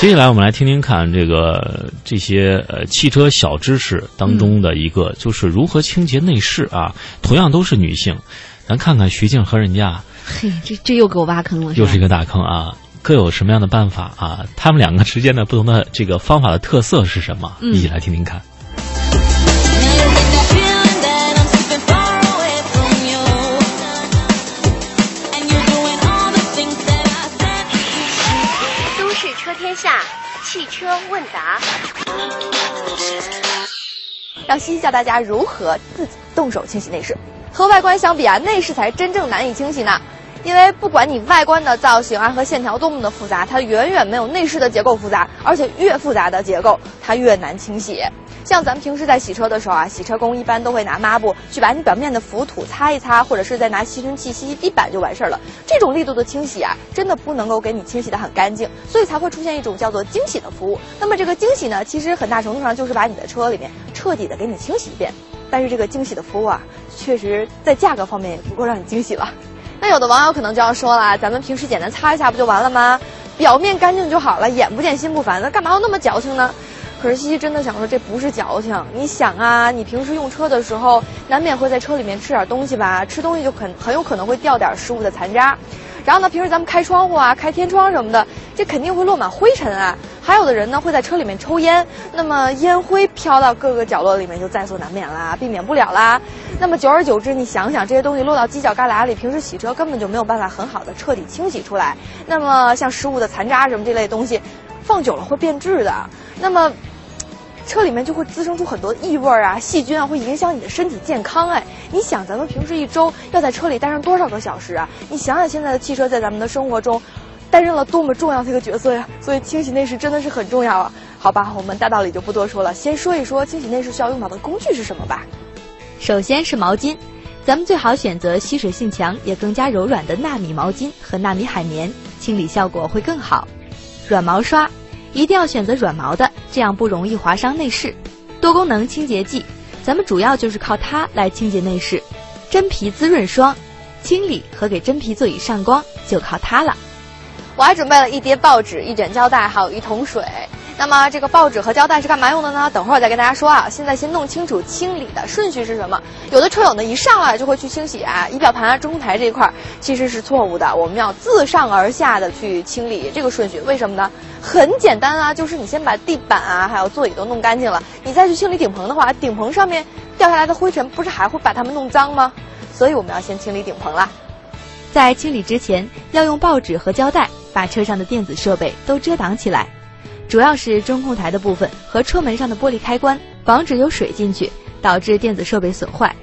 接下来我们来听听看这个这些呃汽车小知识当中的一个，就是如何清洁内饰啊。同样都是女性，咱看看徐静和人家，嘿，这这又给我挖坑了，又是一个大坑啊。各有什么样的办法啊？他们两个之间的不同的这个方法的特色是什么？一起来听听看。让西西教大家如何自己动手清洗内饰。和外观相比啊，内饰才真正难以清洗呢。因为不管你外观的造型啊和线条多么的复杂，它远远没有内饰的结构复杂，而且越复杂的结构它越难清洗。像咱们平时在洗车的时候啊，洗车工一般都会拿抹布去把你表面的浮土擦一擦，或者是再拿吸尘器吸吸地板就完事儿了。这种力度的清洗啊，真的不能够给你清洗的很干净，所以才会出现一种叫做惊喜的服务。那么这个惊喜呢，其实很大程度上就是把你的车里面彻底的给你清洗一遍。但是这个惊喜的服务啊，确实在价格方面也不够让你惊喜了。那有的网友可能就要说了，咱们平时简单擦一下不就完了吗？表面干净就好了，眼不见心不烦，那干嘛要那么矫情呢？可是西西真的想说，这不是矫情。你想啊，你平时用车的时候，难免会在车里面吃点东西吧？吃东西就很很有可能会掉点食物的残渣。然后呢，平时咱们开窗户啊、开天窗什么的，这肯定会落满灰尘啊。还有的人呢会在车里面抽烟，那么烟灰飘到各个角落里面就在所难免啦，避免不了啦。那么久而久之，你想想这些东西落到犄角旮旯里，平时洗车根本就没有办法很好的彻底清洗出来。那么像食物的残渣什么这类东西，放久了会变质的。那么车里面就会滋生出很多异味啊、细菌啊，会影响你的身体健康。哎，你想咱们平时一周要在车里待上多少个小时啊？你想想现在的汽车在咱们的生活中。担任了多么重要的一个角色呀！所以清洗内饰真的是很重要啊。好吧，我们大道理就不多说了，先说一说清洗内饰需要用到的工具是什么吧。首先是毛巾，咱们最好选择吸水性强也更加柔软的纳米毛巾和纳米海绵，清理效果会更好。软毛刷，一定要选择软毛的，这样不容易划伤内饰。多功能清洁剂，咱们主要就是靠它来清洁内饰。真皮滋润霜，清理和给真皮座椅上光就靠它了。我还准备了一叠报纸、一卷胶带，还有一桶水。那么这个报纸和胶带是干嘛用的呢？等会儿再跟大家说啊。现在先弄清楚清理的顺序是什么。有的车友呢一上来就会去清洗啊仪表盘啊中控台这一块，其实是错误的。我们要自上而下的去清理这个顺序，为什么呢？很简单啊，就是你先把地板啊还有座椅都弄干净了，你再去清理顶棚的话，顶棚上面掉下来的灰尘不是还会把它们弄脏吗？所以我们要先清理顶棚啦。在清理之前，要用报纸和胶带。把车上的电子设备都遮挡起来，主要是中控台的部分和车门上的玻璃开关，防止有水进去导致电子设备损坏。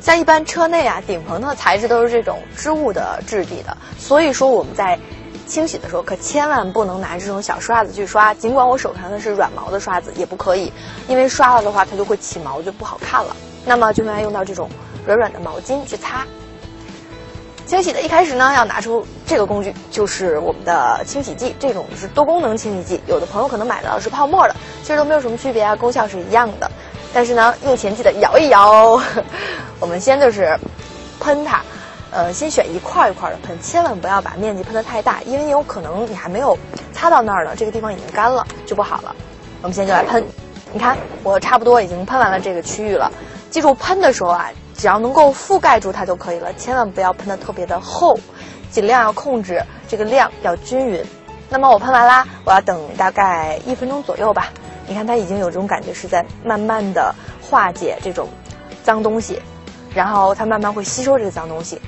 像一般车内啊，顶棚的材质都是这种织物的质地的，所以说我们在清洗的时候可千万不能拿这种小刷子去刷。尽管我手上的是软毛的刷子，也不可以，因为刷了的话它就会起毛，就不好看了。那么就应该用到这种软软的毛巾去擦。清洗的一开始呢，要拿出这个工具，就是我们的清洗剂。这种是多功能清洗剂，有的朋友可能买到是泡沫的，其实都没有什么区别啊，功效是一样的。但是呢，用前记得摇一摇。我们先就是喷它，呃，先选一块一块的喷，千万不要把面积喷得太大，因为有可能你还没有擦到那儿呢，这个地方已经干了，就不好了。我们现在就来喷，你看我差不多已经喷完了这个区域了。记住喷的时候啊。只要能够覆盖住它就可以了，千万不要喷的特别的厚，尽量要控制这个量要均匀。那么我喷完啦，我要等大概一分钟左右吧。你看它已经有这种感觉是在慢慢的化解这种脏东西，然后它慢慢会吸收这个脏东西。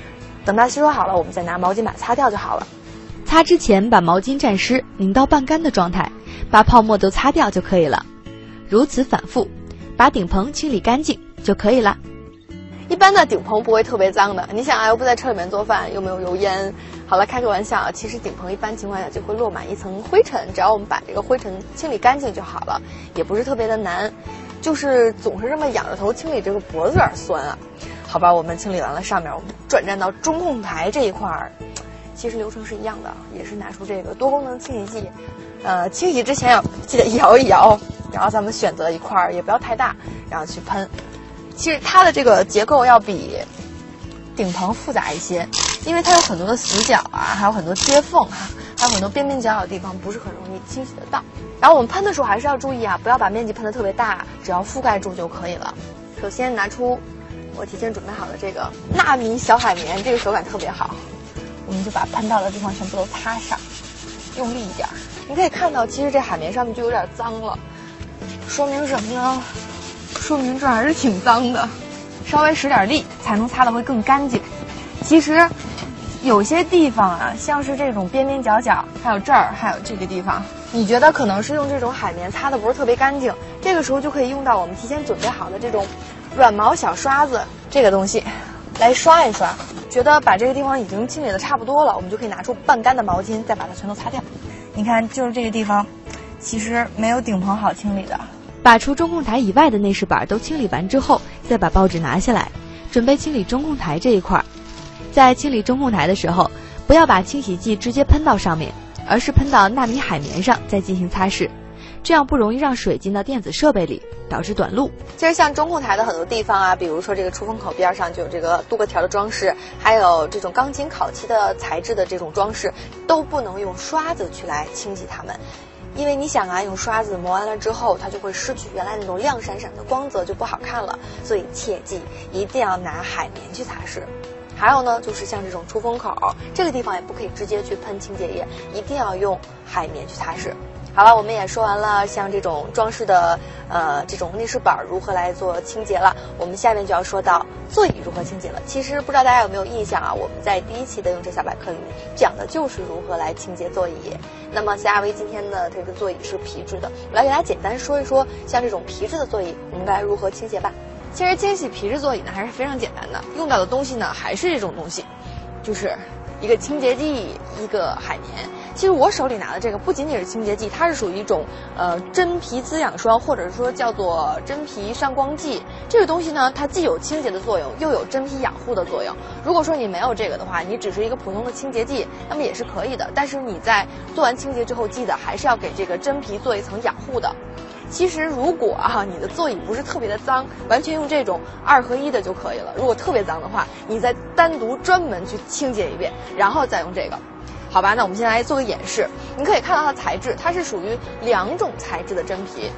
等它吸收好了，我们再拿毛巾把它擦掉就好了。擦之前把毛巾蘸湿，拧到半干的状态，把泡沫都擦掉就可以了。如此反复，把顶棚清理干净就可以了。一般的顶棚不会特别脏的，你想啊，又不在车里面做饭，又没有油烟。好了，开个玩笑啊，其实顶棚一般情况下就会落满一层灰尘，只要我们把这个灰尘清理干净就好了，也不是特别的难，就是总是这么仰着头清理这个脖子有点酸啊。好吧，我们清理完了上面，我们转战到中控台这一块儿，其实流程是一样的，也是拿出这个多功能清洗剂，呃，清洗之前要记得摇一摇，然后咱们选择一块儿，也不要太大，然后去喷。其实它的这个结构要比顶棚复杂一些，因为它有很多的死角啊，还有很多接缝啊，还有很多边边角角的地方不是很容易清洗得到。然后我们喷的时候还是要注意啊，不要把面积喷得特别大，只要覆盖住就可以了。首先拿出我提前准备好的这个纳米小海绵，这个手感特别好，我们就把喷到的地方全部都擦上，用力一点。你可以看到，其实这海绵上面就有点脏了，说明什么呢？说明这还是挺脏的，稍微使点力才能擦的会更干净。其实。有些地方啊，像是这种边边角角，还有这儿，还有这个地方，你觉得可能是用这种海绵擦的不是特别干净，这个时候就可以用到我们提前准备好的这种软毛小刷子这个东西，来刷一刷。觉得把这个地方已经清理的差不多了，我们就可以拿出半干的毛巾，再把它全都擦掉。你看，就是这个地方，其实没有顶棚好清理的。把除中控台以外的内饰板都清理完之后，再把报纸拿下来，准备清理中控台这一块。在清理中控台的时候，不要把清洗剂直接喷到上面，而是喷到纳米海绵上再进行擦拭，这样不容易让水进到电子设备里，导致短路。其实像中控台的很多地方啊，比如说这个出风口边上就有这个镀铬条的装饰，还有这种钢筋烤漆的材质的这种装饰，都不能用刷子去来清洗它们，因为你想啊，用刷子磨完了之后，它就会失去原来那种亮闪闪的光泽，就不好看了。所以切记一定要拿海绵去擦拭。还有呢，就是像这种出风口这个地方也不可以直接去喷清洁液，一定要用海绵去擦拭。好了，我们也说完了像这种装饰的呃这种内饰板如何来做清洁了，我们下面就要说到座椅如何清洁了。其实不知道大家有没有印象啊？我们在第一期的用车小百科里面讲的就是如何来清洁座椅。那么 CRV 今天的这个座椅是皮质的，我来给大家简单说一说，像这种皮质的座椅我们该如何清洁吧。其实清洗皮质座椅呢还是非常简单的，用到的东西呢还是这种东西，就是一个清洁剂，一个海绵。其实我手里拿的这个不仅仅是清洁剂，它是属于一种呃真皮滋养霜，或者说叫做真皮上光剂。这个东西呢，它既有清洁的作用，又有真皮养护的作用。如果说你没有这个的话，你只是一个普通的清洁剂，那么也是可以的。但是你在做完清洁之后，记得还是要给这个真皮做一层养护的。其实，如果啊，你的座椅不是特别的脏，完全用这种二合一的就可以了。如果特别脏的话，你再单独专门去清洁一遍，然后再用这个，好吧？那我们先来做个演示。你可以看到它的材质，它是属于两种材质的真皮。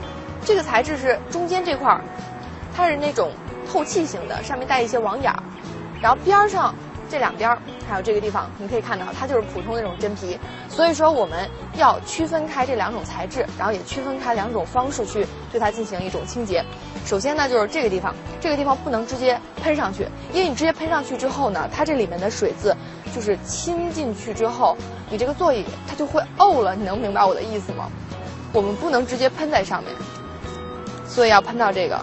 这个材质是中间这块儿，它是那种透气型的，上面带一些网眼儿，然后边儿上。这两边儿还有这个地方，你可以看到它就是普通的那种真皮，所以说我们要区分开这两种材质，然后也区分开两种方式去对它进行一种清洁。首先呢，就是这个地方，这个地方不能直接喷上去，因为你直接喷上去之后呢，它这里面的水渍就是侵进去之后，你这个座椅它就会沤了。你能明白我的意思吗？我们不能直接喷在上面，所以要喷到这个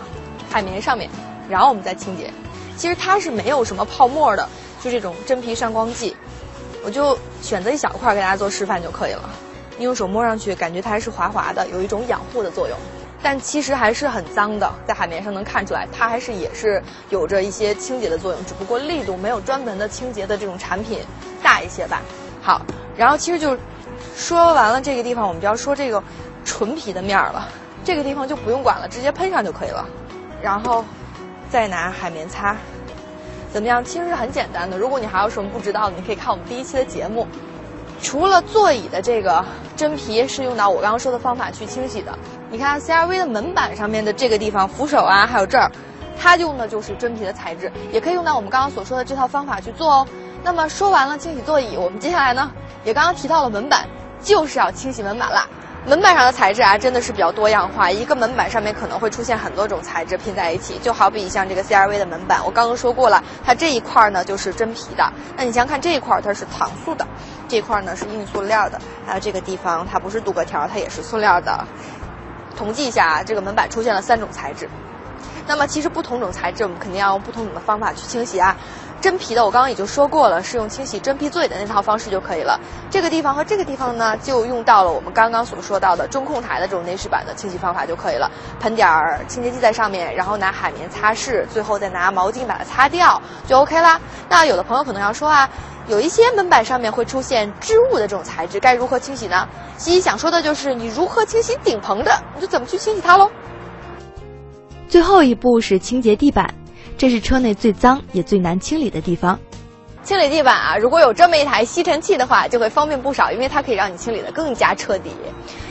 海绵上面，然后我们再清洁。其实它是没有什么泡沫的。就这种真皮上光剂，我就选择一小块给大家做示范就可以了。你用手摸上去，感觉它还是滑滑的，有一种养护的作用。但其实还是很脏的，在海绵上能看出来，它还是也是有着一些清洁的作用，只不过力度没有专门的清洁的这种产品大一些吧。好，然后其实就说完了这个地方，我们就要说这个纯皮的面儿了。这个地方就不用管了，直接喷上就可以了。然后再拿海绵擦。怎么样？其实是很简单的。如果你还有什么不知道的，你可以看我们第一期的节目。除了座椅的这个真皮是用到我刚刚说的方法去清洗的，你看 CRV 的门板上面的这个地方扶手啊，还有这儿，它用的就是真皮的材质，也可以用到我们刚刚所说的这套方法去做哦。那么说完了清洗座椅，我们接下来呢，也刚刚提到了门板，就是要清洗门板啦。门板上的材质啊，真的是比较多样化。一个门板上面可能会出现很多种材质拼在一起，就好比像这个 CRV 的门板，我刚刚说过了，它这一块呢就是真皮的。那你想想看，这一块它是搪塑的，这块呢是硬塑料的，还有这个地方它不是镀铬条，它也是塑料的。统计一下啊，这个门板出现了三种材质。那么其实不同种材质，我们肯定要用不同种的方法去清洗啊。真皮的我刚刚已经说过了，是用清洗真皮座椅的那套方式就可以了。这个地方和这个地方呢，就用到了我们刚刚所说到的中控台的这种内饰板的清洗方法就可以了。喷点儿清洁剂在上面，然后拿海绵擦拭，最后再拿毛巾把它擦掉，就 OK 啦。那有的朋友可能要说啊，有一些门板上面会出现织物的这种材质，该如何清洗呢？西西想说的就是你如何清洗顶棚的，你就怎么去清洗它喽。最后一步是清洁地板，这是车内最脏也最难清理的地方。清理地板啊，如果有这么一台吸尘器的话，就会方便不少，因为它可以让你清理的更加彻底。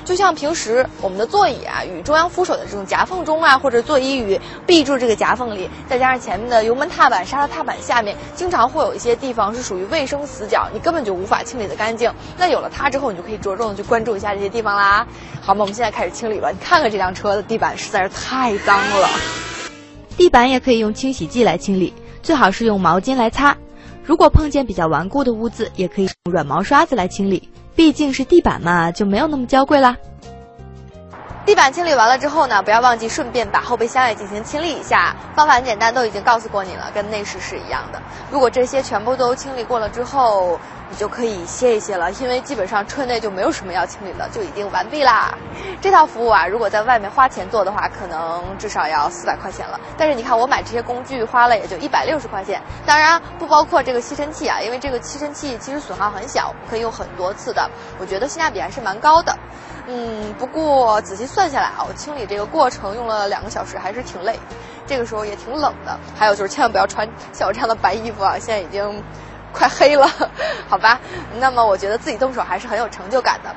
就像平时我们的座椅啊，与中央扶手的这种夹缝中啊，或者座椅与壁柱这个夹缝里，再加上前面的油门踏板、刹车踏板下面，经常会有一些地方是属于卫生死角，你根本就无法清理的干净。那有了它之后，你就可以着重的去关注一下这些地方啦。好嘛，我们现在开始清理吧。你看看这辆车的地板实在是太脏了，地板也可以用清洗剂来清理，最好是用毛巾来擦。如果碰见比较顽固的污渍，也可以用软毛刷子来清理。毕竟是地板嘛，就没有那么娇贵啦。地板清理完了之后呢，不要忘记顺便把后备箱也进行清理一下。方法很简单，都已经告诉过你了，跟内饰是一样的。如果这些全部都清理过了之后，你就可以歇一歇了，因为基本上车内就没有什么要清理的，就已经完毕啦。这套服务啊，如果在外面花钱做的话，可能至少要四百块钱了。但是你看，我买这些工具花了也就一百六十块钱，当然不包括这个吸尘器啊，因为这个吸尘器其实损耗很小，可以用很多次的，我觉得性价比还是蛮高的。嗯，不过仔细算下来啊，我清理这个过程用了两个小时，还是挺累。这个时候也挺冷的，还有就是千万不要穿像我这样的白衣服啊，现在已经快黑了，好吧？那么我觉得自己动手还是很有成就感的。